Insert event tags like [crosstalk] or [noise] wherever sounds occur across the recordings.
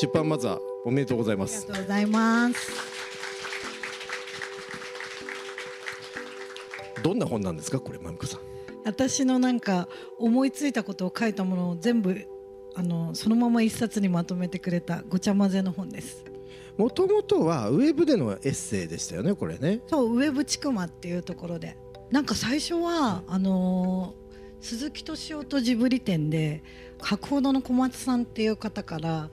出版まずはおめでとうございまありすがとうございます。どんな本なんですかこれまみこさん。私のなんか思いついたことを書いたものを全部あのそのまま一冊にまとめてくれたごちゃ混ぜの本です。もともとはウェブでのエッセイでしたよねこれね。そうウェブちくまっていうところで。なんか最初はあのー鈴木敏夫とジブリ展で博報堂の小松さんっていう方から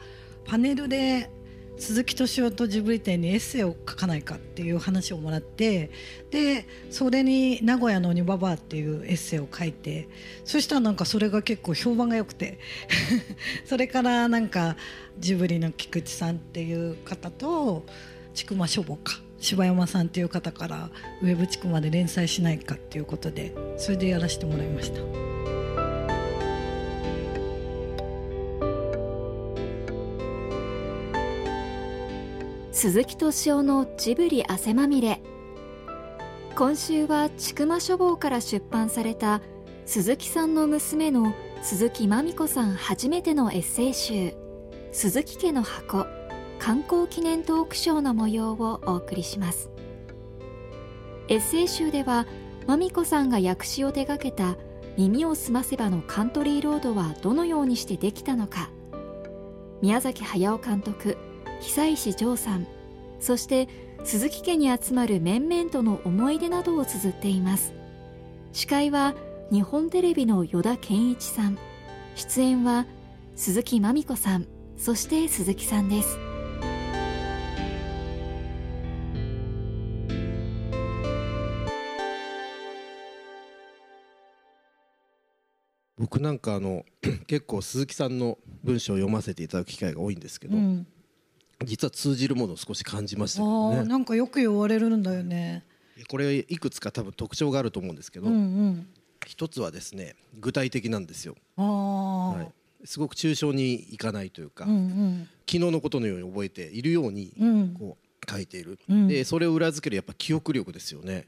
パネルで鈴木敏夫とジブリ展にエッセイを書かないかっていう話をもらってでそれに「名古屋の鬼ババア」っていうエッセイを書いてそしたらなんかそれが結構評判が良くて [laughs] それからなんかジブリの菊池さんっていう方と千曲書房か柴山さんっていう方からウェブ地区まで連載しないかっていうことでそれでやらせてもらいました。鈴木敏夫のジブリ汗まみれ。今週は千曲書房から出版された鈴木さんの娘の鈴木まみ子さん初めてのエッセイ集「鈴木家の箱観光記念トークショー」の模様をお送りします。エッセイ集ではまみ子さんが訳詞を手掛けた「耳をすませば」のカントリーロードはどのようにしてできたのか宮崎駿監督久石譲さんそして鈴木家に集まる面々との思い出などを綴っています。司会は日本テレビの依田健一さん。出演は鈴木まみ子さん。そして鈴木さんです。僕なんかあの [clears throat] 結構鈴木さんの文章を読ませていただく機会が多いんですけど、うん実は通じるものを少し感じましたけあどね。ーなんかよく言われるんだよね。これいくつか多分特徴があると思うんですけど、うんうん。一つはですね具体的なんですよ、はい、すごく抽象にいかないというか、うんうん。昨日のことのように覚えているようにうん。こう書いている、うん。でそれを裏付けるやっぱ記憶力ですよね、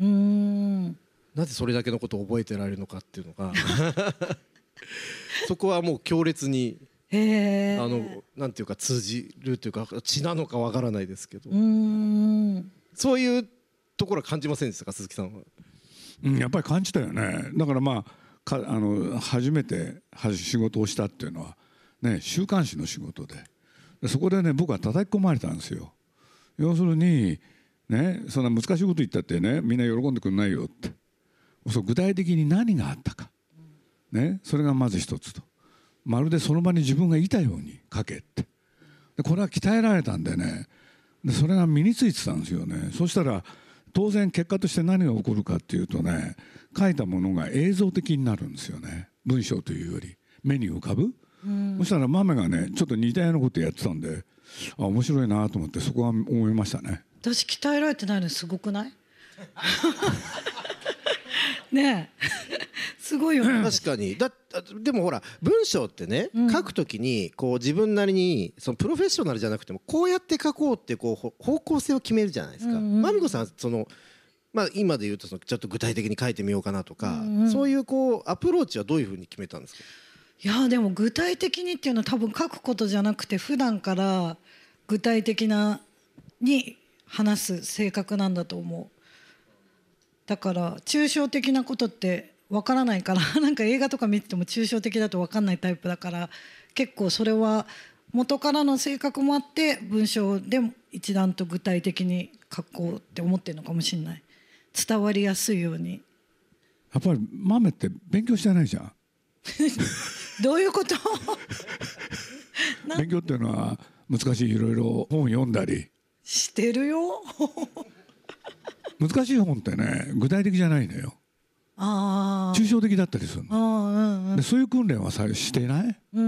なぜそれだけのことを覚えてられるのかっていうのが [laughs] [laughs] そこはもう強烈にへえあのなんていうか通じるというか血なのかわからないですけど、うーん。そういうところは感じませんでしたか鈴木さんは？うん、やっぱり感じたよね。だからまあかあの初めては仕事をしたっていうのは、ね、週刊誌の仕事で。でそこでね僕は叩き込まれたんですよ。要するに、ね、そんな難しいこと言ったってねみんな喜んでくれないよって。そう具体的に何があったか、ね、それがまず一つとまるでその場に自分がいたように書けって。でこれは鍛えられたんでね。でそれが身についてたんですよね。そしたら当然結果として何が起こるかっていうとね書いたものが映像的になるんですよね。文章というより。目に浮かぶ、そしたら豆がねちょっと似たようなことやってたんであ面白いなと思ってそこは思いましたね。私鍛えられてないのすごくない？[laughs] ね。え [laughs] すごいよね。確かに。だでもほら文章ってね、書くときにこう自分なりにそのプロフェッショナルじゃなくてもこうやって書こうってこうほ方向性を決めるじゃないですか。まみこさんそのまあ、今で言うとそのちょっと具体的に書いてみようかなとか、そういうこうアプローチはどういうふうに決めたんですか？いやでも具体的にっていうのは多分書くことじゃなくて普段から具体的なに話す性格なんだと思うだから抽象的なことってわからないから [laughs] なんか映画とか見てても抽象的だと分かんないタイプだから結構それは元からの性格もあって文章でも一段と具体的に書こうって思ってるのかもしれない。伝わりやすいように。やっぱり豆って勉強してないじゃん。[laughs] どういうこと？[laughs] 勉強っていうのは難しい。いろいろ本読んだり。してるよ難しい本ってね具体的じゃないのよ。あ抽象的だったりするの。んうんうん。でそういう訓練はさしてない？うんう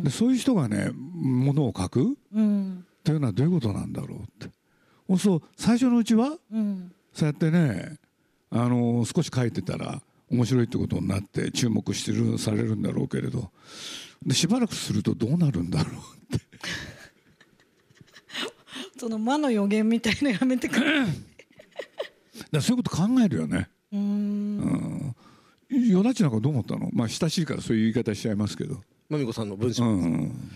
ん。でそういう人がねものを書く？うん。というのはどういうことなんだろうって。そうそう最初のうちは？うん。そうやってねあの少し書いてたら面白いってことになって注目してるされるんだろうけれど。でしばらくするとどうなるんだろうって。[laughs] その魔の予言みたいのやめてくれ [laughs] だそういうこと考えるよね。うーん。よだちなんかどう思ったの？まあ親しいからそういう言い方しちゃいますけど。まみこさんの文章、うん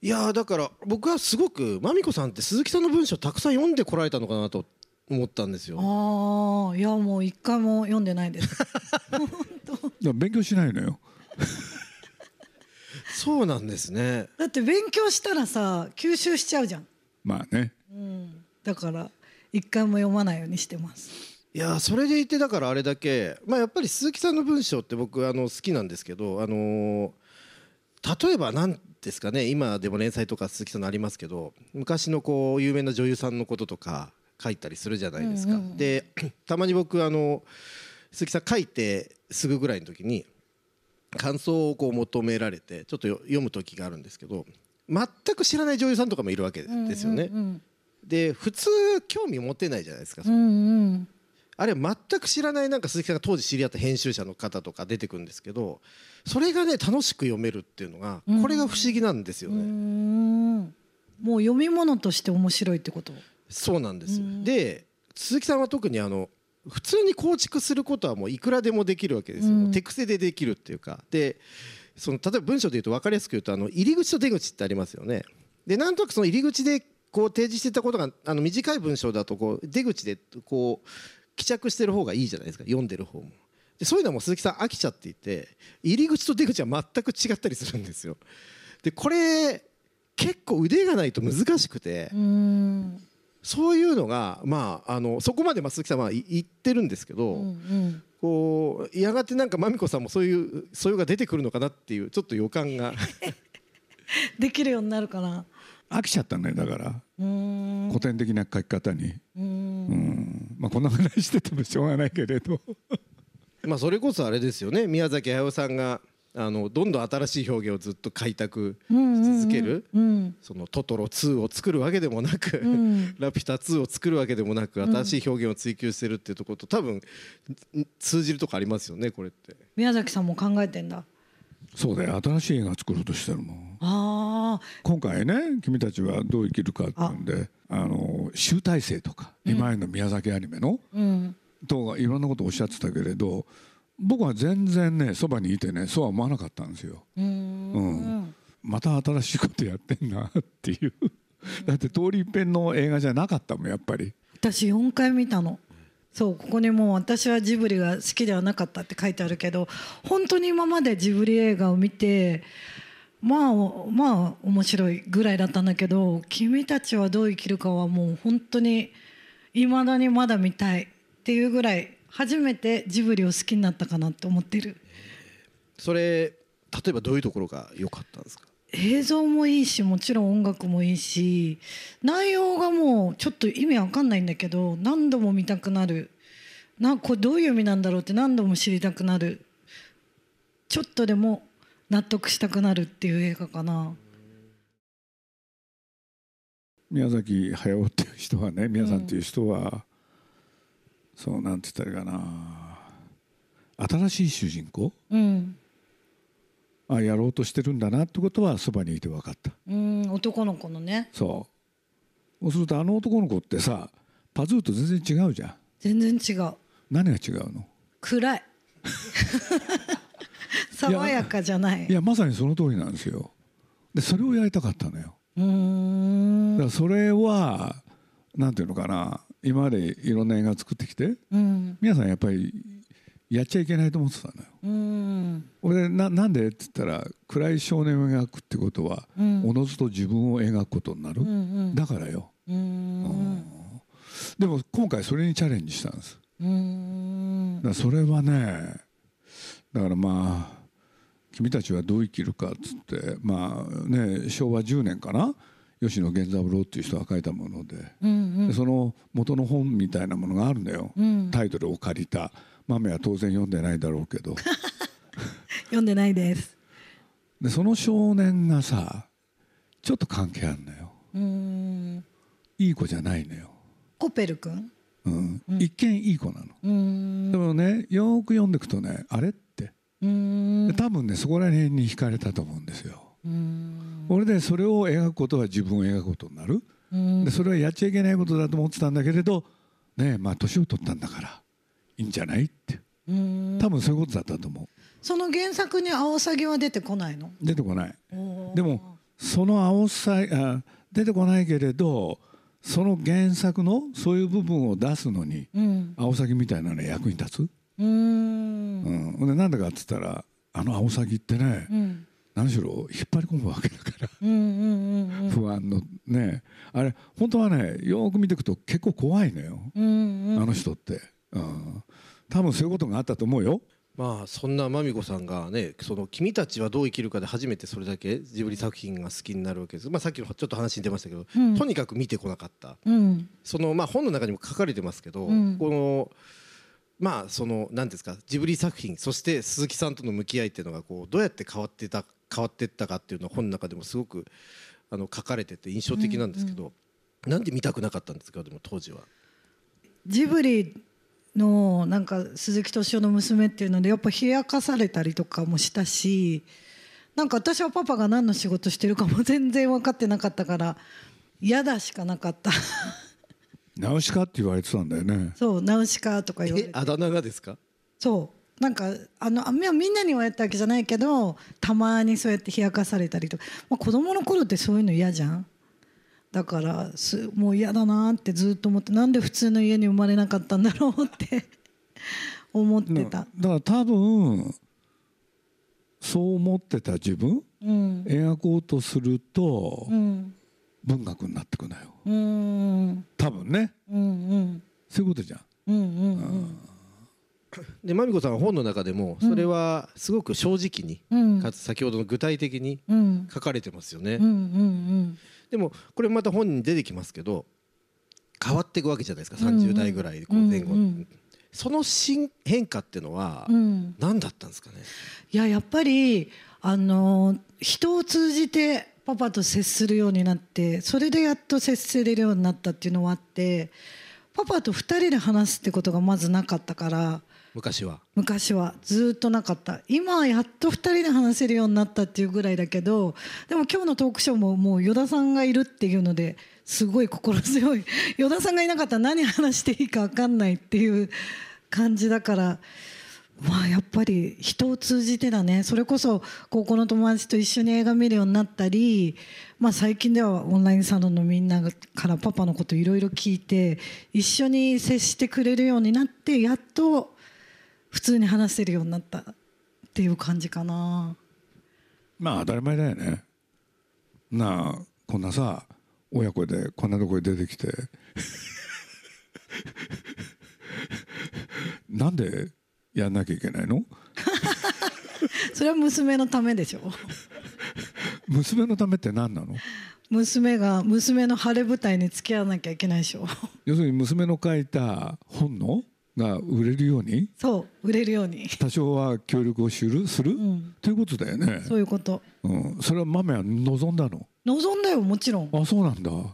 いやーだから僕はすごくまみこさんって鈴木さんの文章たくさん読んでこられたのかなと思ったんですよ。ああいやもう一回も読んでないです。[laughs] 勉強しないのよ。[laughs] そうなんですね。だって勉強したらさ吸収しちゃうじゃん、まあね。うん、だから一回も読まないようにしてますいやーそれでいてだからあれだけまあやっぱり鈴木さんの文章って僕あの好きなんですけどあのー例えば何ですかね今でも連載とか鈴木さんのありますけど昔のこう有名な女優さんのこととか書いたりするじゃないですか。うんうんうんで [clears throat] たまに僕あの鈴木さん書いてすぐぐらいの時に感想をこう求められてちょっとよ読む時があるんですけど全く知らない女優さんとかもいるわけですよね。うんで普通興味持てないじゃないですか、うんうん。あれ全く知らないなんか鈴木さんが当時知り合った編集者の方とか出てくるんですけどそれがね楽しく読めるっていうのがうん。これが不思議なんですようね。ん。もう読み物として面白いってこと？そうなんですよ。うん。で鈴木さんは特にあの普通に構築することはもういくらでもできるわけですよ、うん。手癖でできるっていうか。でその例えば文章で言うと分かりやすく言うとあの入り口と出口ってありますよね。でなんとなくその入り口でこう提示していたことがあの短い文章だとこう出口でこう帰着してる方がいいじゃないですか。読んでる方も。でそういうのはもう鈴木さん飽きちゃっていて入り口と出口は全く違ったりするんですよ。でこれ結構腕がないと難しくて、うん。そういうのが、まあ、あのそこまでまあ鈴木さんはい言ってるんですけど、うんうん。こうやがてなんかまみこさんもそういう素養が出てくるのかなっていうちょっと予感が。[laughs] できるようになるかな。飽きちゃったねだから。うん古典的な書き方に、ううん。んまあ、こんな話しててもしょうがないけれど。[laughs] まあそれこそあれですよね。宮崎駿さんがあのどんどん新しい表現をずっと開拓し続けるうんそのトトロ2を作るわけでもなく、うん。[laughs] ラピュタ2を作るわけでもなく新しい表現を追求してるっていうところと多分ん通じるとこありますよねこれって。宮崎さんも考えてんだ。そうだよ。新しい映画作ろうとしてるもん今回ね君たちはどう生きるかっていうんであの集大成とか今までの宮崎アニメの、うん。とかいろんなことおっしゃってたけれど僕は全然ねそばにいてねそうは思わなかったんですよ。ううん。んまた新しいことやってんなっていう。だって通り一遍の映画じゃなかったもんやっぱり。私4回見たの。そうここにもう私はジブリが好きではなかったって書いてあるけど本当に今までジブリ映画を見てまあまあ面白いぐらいだったんだけど「君たちはどう生きるか」はもう本当にいまだにまだ見たい。っていうぐらい初めてジブリを好きになったかなって思ってる。それ例えばどういうところが良かったんですか？映像もいいしもちろん音楽もいいし内容がもうちょっと意味わかんないんだけど何度も見たくなる。なこれどういう意味なんだろうって何度も知りたくなる。ちょっとでも納得したくなるっていう映画かな。宮崎駿っていう人はね宮さんっていう人は、そうなんて言ったらいいかな。新しい主人公？うん。あやろうとしてるんだなってことはそばにいて分かった。うん男の子のね。そう。そうするとあの男の子ってさパズーと全然違うじゃん。全然違う。何が違うの？暗い [laughs] 爽やかじゃない。いやまさにその通りなんですよ。でそれをやりたかったのよ。うーん。だからそれはなんていうのかな。今までいろんな映画作ってきてうん。皆さんやっぱりやっちゃいけないと思ってたのよ。うん。俺ななんでって言ったら暗い少年を描くってことはうん。おのずと自分を描くことになる、うんうん。だからよ。うん。でも今回それにチャレンジしたんです。うん。だからそれはねだからまあ君たちはどう生きるかっつってまあね昭和10年かな？吉野源三郎っていう人が書いたもので,で、うん。その元の本みたいなものがあるんだよ、うん。タイトルを借りた。豆は当然読んでないだろうけど。[laughs] 読んでないです。でその少年がさちょっと関係あるのよ。うん。いい子じゃないのよ、コペル君？うん。うん。一見いい子なの、うん。でもねよーく読んでいくとねあれって。うん。で多分ねそこら辺に惹かれたと思うんですよ。うん。俺でそれを描くことは自分を描くことになる。うん。でそれはやっちゃいけないことだと思ってたんだけれどねえまあ年を取ったんだからいいんじゃないって。うん。多分そういうことだったと思う。その原作にアオサギは出てこないの？出てこない。でもそのアオサギあ出てこないけれどその原作のそういう部分を出すのに、うん。アオサギみたいなの役に立つ、うーん。うん、ほんでなんでかっつったらあのアオサギってね、うん何しろ引っ張り込むわけだから、不安のね。あれ本当はねよく見ていくと結構怖いのよ、うんうん。あの人って、うん、多分そういうことがあったと思うよ。まあそんなまみこさんがねその君たちはどう生きるかで初めてそれだけジブリ作品が好きになるわけです、まあ、さっきのちょっと話に出ましたけど、うん。とにかく見てこなかった。うん。そのまあ本の中にも書かれてますけど、うん。このまあその何ですかジブリ作品そして鈴木さんとの向き合いっていうのがこうどうやって変わってた変わってったかっていうのは本の中でもすごくあの書かれてて印象的なんですけど、なんで見たくなかったんですかでも当時は。ジブリのなんか鈴木敏夫の娘っていうのでやっぱ冷やかされたりとかもしたしなんか私はパパが何の仕事してるかも全然分かってなかったから嫌だしかなかったナウシカって言われてたんだよね。そうナウシカとか言われて。えあだ名がですか？そう。なんかあのあみみんなに言われたわけじゃないけどたまにそうやって冷やかされたりとか、まあ、子供の頃ってそういうの嫌じゃん？だからすもう嫌だなってずっと思ってなんで普通の家に生まれなかったんだろうって [laughs] 思ってた。だだから多分そう思ってた自分？うん。描こうとするとうん文学になってくのよ。うん。多分ね。うんうん。そういうことじゃん。うんうんでまみこさんは本の中でもそれはすごく正直に、うん。かつ先ほどの具体的にうん。書かれてますよね。うんうんでもこれまた本に出てきますけど変わっていくわけじゃないですか。うんうん30代ぐらいこう前後、うんうん。その新変化っていうのはうん。何だったんですかね、いややっぱりあの人を通じてパパと接するようになってそれでやっと接せれるようになったっていうのはあってパパと2人で話すってことがまずなかったから昔は。昔は。ずっとなかった。今はやっと2人で話せるようになったっていうぐらいだけどでも今日のトークショーももう依田さんがいるっていうのですごい心強い。[laughs] 依田さんがいなかったら何話していいか分かんないっていう感じだからまあやっぱり人を通じてだね。それこそ高校の友達と一緒に映画見るようになったり、まあ、最近ではオンラインサロンのみんなからパパのこといろいろ聞いて一緒に接してくれるようになってやっと普通に話せるようになったっていう感じかな。まあ当たり前だよね。なあこんなさ親子でこんなとこに出てきて。[laughs] なんでやんなきゃいけないの？[laughs] それは娘のためでしょ。[laughs] 娘のためって何なの？娘が娘の晴れ舞台に付き合わなきゃいけないでしょ。要するに娘の書いた本の？が売れるように？そう売れるように。多少は協力をする？する、ん。ということだよね。そういうこと。うん、それは豆は望んだの？望んだよもちろん。あそうなんだ、うん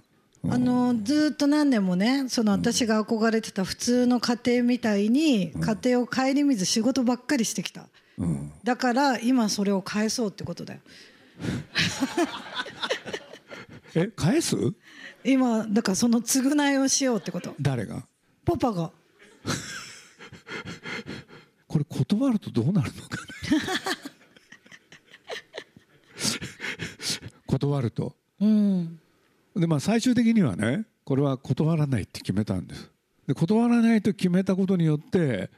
あのずっと何年もねその私が憧れてた普通の家庭みたいに家庭を顧みず仕事ばっかりしてきた。うん、だから今それを返そうってことだよ。[laughs] え返す？今だからその償いをしようってこと。誰が？パパが。[laughs] これ断るとどうなるのかな？[laughs] 断ると？うんでまあ最終的にはねこれは断らないって決めたんです。で断らないと決めたことによって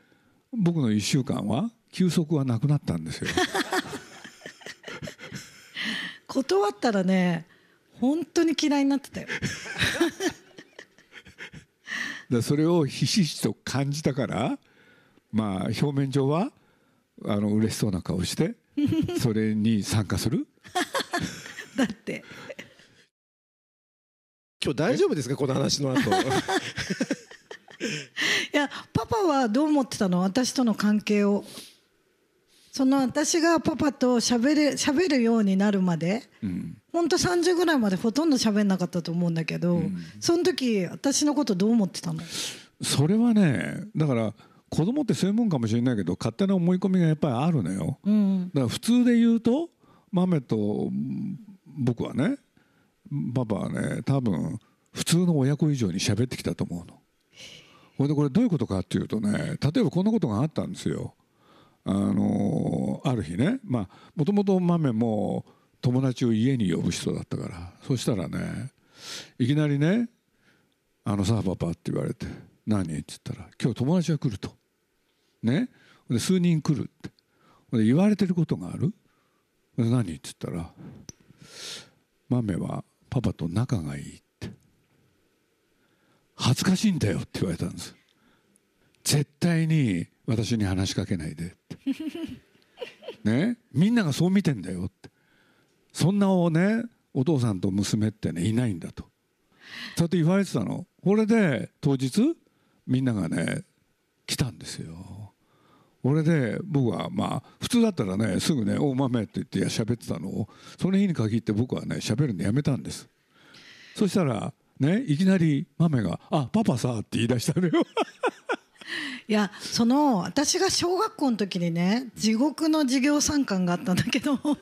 僕の1週間は休息はなくなったんですよ。[laughs] 断ったらね本当に嫌いになってたよ。[laughs] でそれをひしひしと感じたからまあ表面上はあの嬉しそうな顔してそれに参加する。[laughs] だって今日大丈夫ですか？この話の後。[laughs] いやパパはどう思ってたの？私との関係を。その私がパパと喋れ喋るようになるまで。うん。本当30ぐらいまでほとんど喋んなかったと思うんだけど、その時私のことどう思ってたの？それはねだから子供ってそういうもんかもしれないけど勝手な思い込みがやっぱりあるのよ。うん。だから普通で言うと豆とうん僕はねパパはね多分普通の親子以上に喋ってきたと思うの。ほいでこれどういうことかっていうとね例えばこんなことがあったんですよ。あのある日ねまあもともと豆も友達を家に呼ぶ人だったからそしたらねいきなりね「あのさパパ」って言われて「何?」って言ったら「今日友達が来る」と。ね？で数人来るってで言われてることがあるで何？って言ったら「マメはパパと仲がいい」って「恥ずかしいんだよ」って言われたんです。絶対に私に話しかけないでって。ね？みんながそう見てんだよって。そんなおねお父さんと娘ってねいないんだと。そうやって言われてたの。これで当日みんながね来たんですよ。これで僕はまあ普通だったらねすぐね「お豆」って言って喋ってたのをその日に限って僕はね喋るのやめたんです。そしたらねいきなり豆が「あパパさ」って言い出したのよ。[laughs] いやその私が小学校の時にね地獄の授業参観があったんだけどど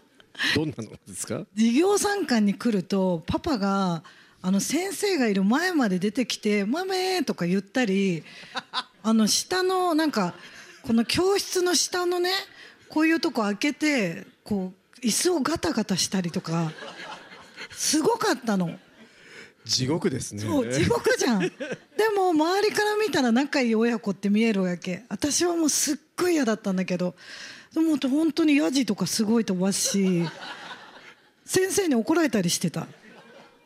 んなのですか？授業参観に来るとパパがあの先生がいる前まで出てきて「豆」とか言ったりあの下のなんかこの教室の下のねこういうとこ開けてこう椅子をガタガタしたりとかすごかったの。地獄ですね。そう地獄じゃん。でも周りから見たら仲いい親子って見えるわけ。私はもうすっごい嫌だったんだけどでも本当にヤジとかすごい飛ばすし先生に怒られたりしてた。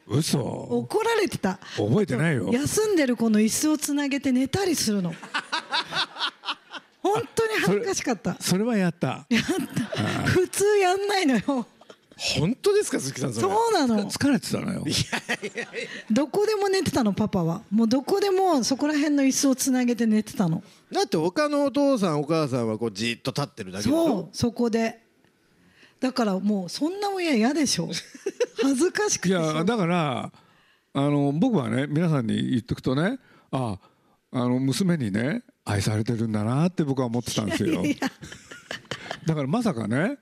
嘘。怒られてた。覚えてないよ。休んでる子の椅子をつなげて寝たりするの本当に恥ずかしかった。それはやった。やった。普通やんないのよ。本当ですか鈴木さんそうなの。疲れてたのよ。どこでも寝てたのパパは。もうどこでもそこら辺の椅子をつなげて寝てたの。だって他のお父さんお母さんはこうじっと立ってるだけそうそこで。だからもうそんな親嫌でしょ。恥ずかしくいてしょ。やだからあの僕はね皆さんに言っとくとねああの娘にね愛されてるんだなって僕は思ってたんですよ。だからまさかね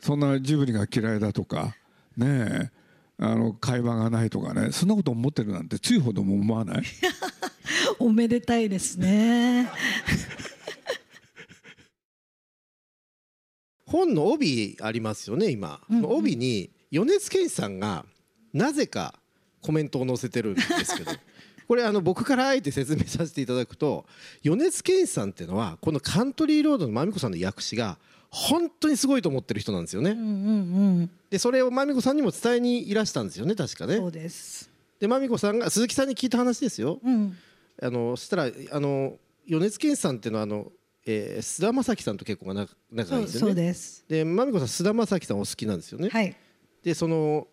そんなジブリが嫌いだとかねえあの会話がないとかねそんなこと思ってるなんてついほども思わない？[laughs] おめでたいですね。[laughs] 本の帯ありますよね今、うんうん。帯に米津玄師さんがなぜかコメントを載せてるんですけどこれあの僕からあえて説明させていただくと米津玄師さんっていうのはこのカントリーロードのまみこさんの訳詞が本当にすごいと思ってる人なんですよね。うんうんうんでそれをまみこさんにも伝えにいらしたんですよね確かねそう。ですでまみこさんが鈴木さんに聞いた話ですよ。うんあのそしたらあの米津玄師さんっていうのはあの、えー菅田将暉さんと結構な仲そうそうがいいんですよね。ですでまみこさん菅田将暉さんお好きなんですよね。はいでその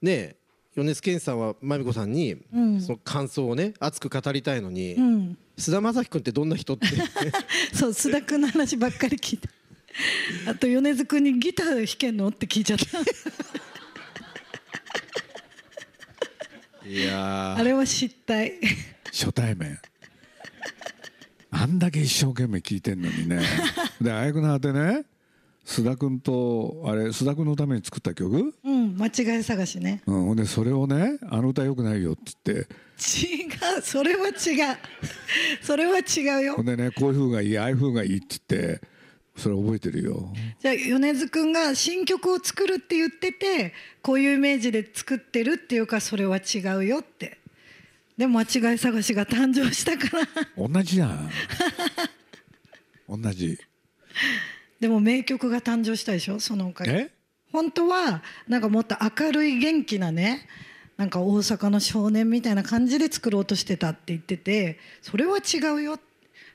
ね米津玄師さんはまみこさんに、うん。その感想をね熱く語りたいのに、うん。菅田将暉君ってどんな人って。[laughs] そう須田君の話ばっかり聞いたあと米津君にギター弾けんのって聞いちゃった。いやあれは失態。初対面。あんだけ一生懸命聞いてんのにね。であやくの果てね須田君とあれ須田君のために作った曲、うん間違い探しね。うん、ほんでそれをね「あの歌よくないよ」って言って。違うそれは違う。[laughs] それは違うよ。ほんでねこういう風がいいああいう風がいいって言ってそれ覚えてるよ。じゃあ米津君が新曲を作るって言っててこういうイメージで作ってるっていうかそれは違うよって。でも間違い探しが誕生したから。[laughs] 同じじゃん。同じでも名曲が誕生したでしょそのおかげ。え？本当はなんかもっと明るい元気なねなんか大阪の少年みたいな感じで作ろうとしてたって言っててそれは違うよ。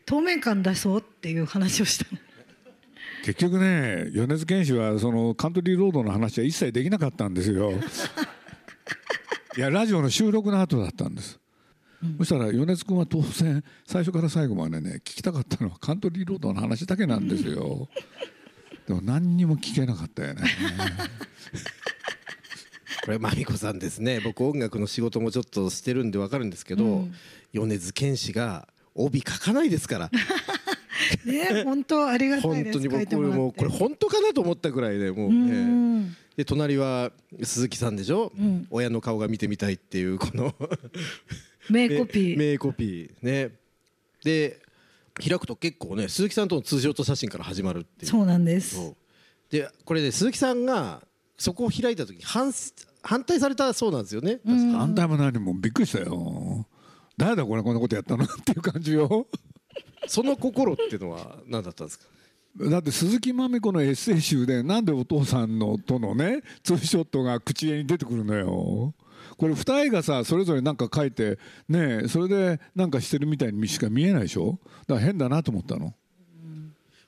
透明感出そうっていう話をしたの。結局ね米津玄師はそのカントリーロードの話は一切できなかったんですよ。[laughs] いやラジオの収録の後だったんです、そしたら米津君は当然最初から最後までね聞きたかったのはカントリーロードの話だけなんですよ。でも何にも聞けなかったよね。[laughs] これまみこさんですね。僕音楽の仕事もちょっとしてるんでわかるんですけど、米津玄師が帯書かないですから。[laughs] ね本当ありがたい本当にです書い僕これて。もこれ本当かなと思ったぐらいでもう、うん。ねうんで隣は鈴木さんでしょ、ん。親の顔が見てみたいっていうこの名コピー。名コピーね。で開くと結構ね鈴木さんとのツーショット写真から始まるっていう。そうなんです。でこれね鈴木さんがそこを開いた時に反反対されたそうなんですよね。反対も何もびっくりしたよ。誰だこれこんなことやったのっていう感じよ。その心っていうのは何だったんですか？だって鈴木まみ子のエッセイ集でなんでお父さんのとのねツーショットが口絵に出てくるのよこれ二重がさそれぞれ何か書いてねそれでなんかしてるみたいにしか見えないでしょ？だから変だなと思ったの？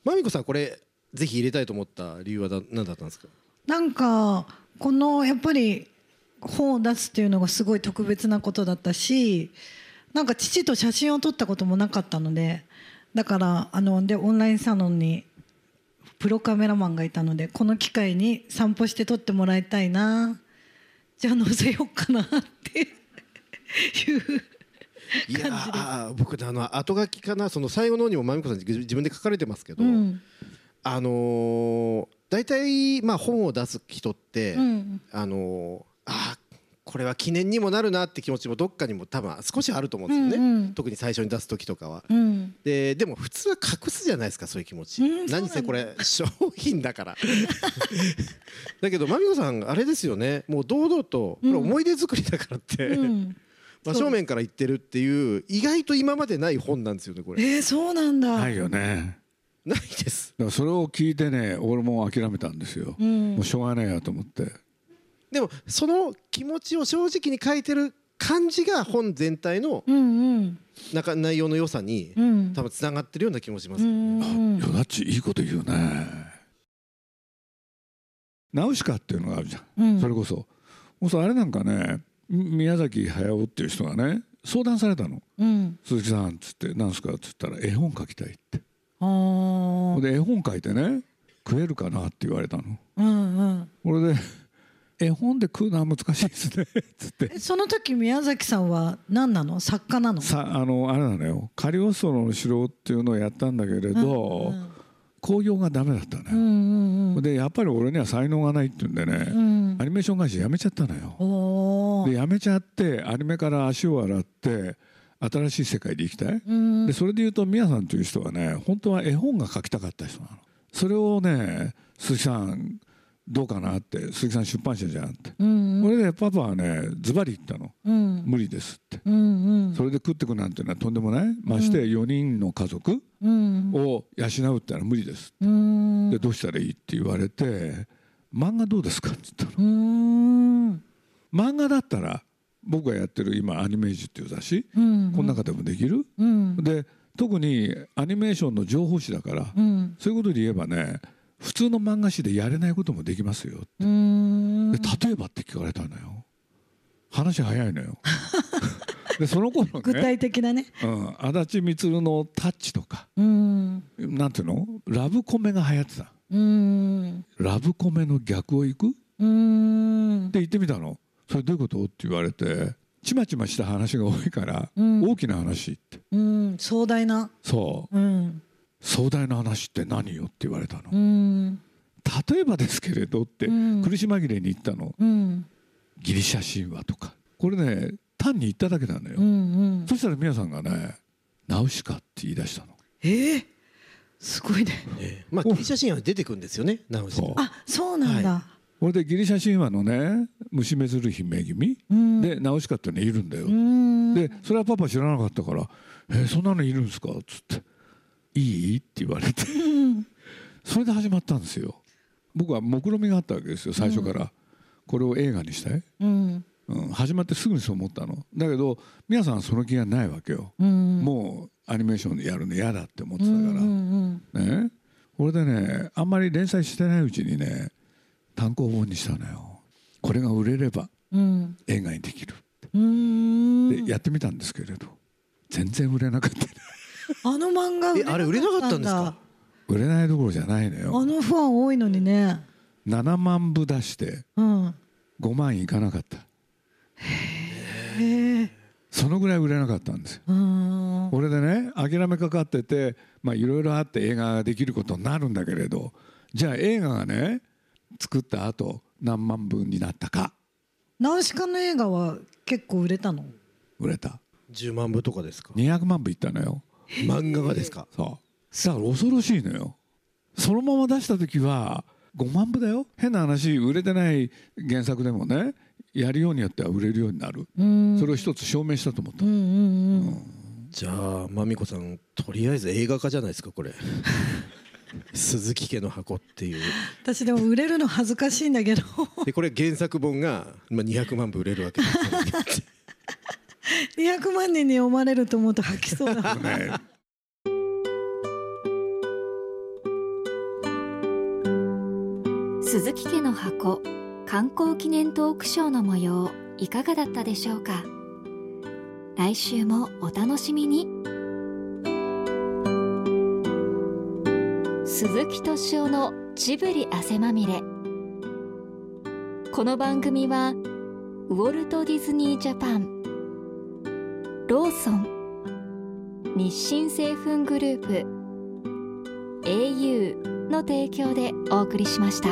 まみこさんこれぜひ入れたいと思った理由はだ何だったんですか？なんかこのやっぱり本を出すっていうのがすごい特別なことだったしなんか父と写真を撮ったこともなかったのでだからあのでオンラインサロンにプロカメラマンがいたのでこの機会に散歩して撮ってもらいたいなじゃあ載せようかなって。いういやあ僕あの後書きかなその最後の方にもまみこさん自分で書かれてますけど、うん。あのー、大体まあ本を出す人って、うん。あのーあーこれは記念にもなるなって気持ちもどっかにも多分少しあると思うんですよね、うんうん。特に最初に出す時とかは。うん。ででも普通は隠すじゃないですかそういう気持ち、うん何せこれ商品だから。[laughs] だけどまみこさんあれですよね。もう堂々とこれ思い出作りだからって、うん。[laughs] 真正面から言ってるっていう意外と今までない本なんですよねこれ。えー、そうなんだ、ないよね。ないです。それを聞いてね俺も諦めたんですよ、うん。もうしょうがないやと思ってでもその気持ちを正直に書いてる感じが本全体のうんうん。中内容の良さにうん。多分つながってるような気もします、うんうんよだっちいいこと言うね。ナウシカっていうのがあるじゃん、うん。それこそ。もうさあれなんかねみ宮崎駿っていう人がね相談されたの。うん「鈴木さん」っつって「なんすか?」っつったら「絵本書きたい」って。で絵本書いてね食えるかなって言われたの。うんうん本で食うのは難しいですね。つって。えその時宮崎さんは何なの？作家なの？さあのあれなのよ。カリオストロの城っていうのをやったんだけれど、うん興行がダメだったのよ、うんうんうん。でやっぱり俺には才能がないって言うんでね、うん。アニメーション会社辞めちゃったのよ。で辞めちゃってアニメから足を洗って新しい世界で生きたい、うん。でそれで言うと宮さんという人はね本当は絵本が描きたかった人なの。それをね鈴木さんどうかなって鈴木さん出版社じゃんって、うんこれでパパはねズバリ言ったの。うん。無理ですって。うんうん。それで食ってくなんてのはとんでもない。まして4人の家族うん。を養うってのは無理ですうん。でどうしたらいいって言われて漫画どうですかって言ったの。うん。漫画だったら僕がやってる今アニメージュっていう雑誌うん。この中でもできる？うん。で特にアニメーションの情報誌だからうん。そういうことで言えばね普通の漫画誌でやれないこともできますようん。で例えばって聞かれたのよ。話早いのよ。[laughs] でその頃具ね、体的だね。うん、足立満の「タッチ」とか。うん。なんていうの？ラブコメが流行ってた。うん。ラブコメの逆を行く？っうん。て言ってみたの。それどういうこと？って言われてちまちました話が多いから、うん。大きな話って。うん。壮大な。そう。うん壮大な話って何よって言われたの、うん。例えばですけれどってうん。苦し紛れに言ったの。うん。ギリシャ神話とか。これね単に言っただけなのよ、うんうん。そしたら皆さんがね「ナウシカ」って言い出したの。えーすごいね。ええまあギリシャ神話に出てくるんですよねナウシカ。あそうなんだ。これでギリシャ神話のね虫めずる姫君。うん。でナウシカってのいるんだよ、うん。でそれはパパ知らなかったから「えーそんなのいるんですか?」っつって「いい?」って言われて。うんそれで始まったんですよ。僕は目論見があったわけですよ最初から、これを映画にしたい、うん。うん、始まってすぐにそう思ったの。だけど皆さんはその気がないわけよ、うん。もうアニメーションでやるの嫌だって思ってたから、うんうんね。これでねあんまり連載してないうちにね単行本にしたのよ。これが売れればうん。映画にできるうん。でやってみたんですけれど全然売れなかった。ねあの漫画えあれ売れなかったんですか？売れないどころじゃないのあよのファン多いのにね。7万部出してうん。5万いかなかった。へえそのぐらい売れなかったんです。ようん。これでね諦めかかっててまあいろいろあって映画ができることになるんだけれどじゃあ映画がね作った後何万部になったか。ナウシカの映画は結構売れたの？売れた。10万部とかですか？200万部いったのよ漫画がですか？そうだから恐ろしいのよ。そのまま出した時は5万部だよ。変な話売れてない原作でもねやるようによっては売れるようになる。それを一つ証明したと思った、うんうんうんじゃあまみこさんとりあえず映画化じゃないですかこれ。[laughs] 鈴木家の箱っていう。私でも売れるの恥ずかしいんだけど。でこれ原作本が、まあ、200万部売れるわけです [laughs] 200万人に読まれると思うと吐きそうだ。ね。鈴木家の箱観光記念トークショーの模様いかがだったでしょうか？来週もお楽しみに。鈴木敏夫のジブリ汗まみれ。この番組はウォルト・ディズニー・ジャパンローソン日清製粉グループ au の提供でお送りしました。